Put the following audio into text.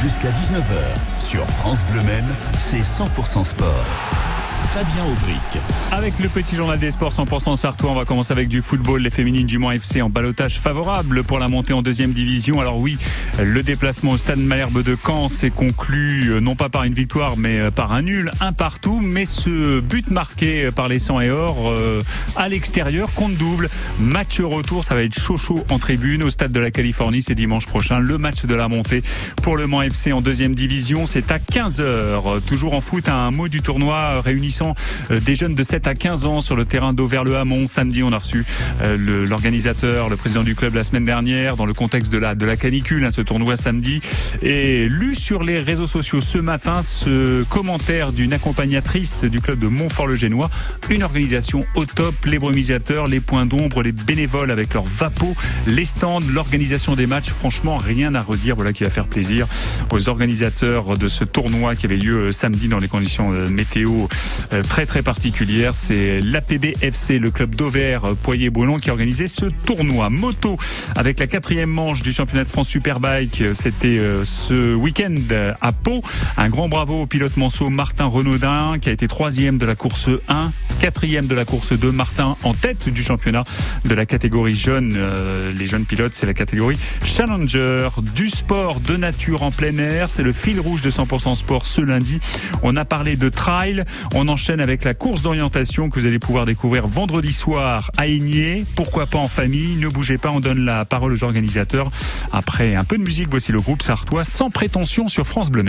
Jusqu'à 19h, sur France Bleu Men, c'est 100% sport. Fabien Aubric. Avec le petit journal des sports 100% sartois, on va commencer avec du football. Les féminines du Mans FC en balotage favorable pour la montée en deuxième division. Alors oui, le déplacement au stade Malherbe de Caen s'est conclu euh, non pas par une victoire mais euh, par un nul, un partout. Mais ce but marqué par les 100 et or euh, à l'extérieur compte double. Match retour, ça va être chaud chaud en tribune au stade de la Californie. C'est dimanche prochain. Le match de la montée pour le Mans FC en deuxième division. C'est à 15h. Toujours en foot, un mot du tournoi réunissant euh, des jeunes de 7 à 15 ans sur le terrain d'Auvers-le-Hamon. Samedi, on a reçu euh, l'organisateur, le, président du club la semaine dernière, dans le contexte de la, de la canicule, hein, ce tournoi samedi. Et lu sur les réseaux sociaux ce matin ce commentaire d'une accompagnatrice du club de Montfort-le-Génois. Une organisation au top, les brumisateurs, les points d'ombre, les bénévoles avec leurs vapeaux, les stands, l'organisation des matchs. Franchement, rien à redire. Voilà qui va faire plaisir aux organisateurs de ce tournoi qui avait lieu euh, samedi dans les conditions météo très très particulière. C'est l'APB FC, le club d'Auvers euh, Poyer-Boulon qui a organisé ce tournoi moto avec la quatrième manche du championnat de France Superbike. Euh, c'était ce week-end à Pau. Un grand bravo au pilote manceau Martin Renaudin qui a été troisième de la course 1, quatrième de la course 2. Martin en tête du championnat de la catégorie jeune. les jeunes pilotes, c'est la catégorie Challenger. Du sport de nature en plein air, c'est le fil rouge de 100% sport ce lundi. On a parlé de trail, on enchaîne avec la course d'orientation que vous allez pouvoir découvrir vendredi soir à Aigné. Pourquoi pas en famille? Ne bougez pas, on donne la parole aux organisateurs. Après un peu de musique, voici le groupe sartois sans prétention sur France Bleu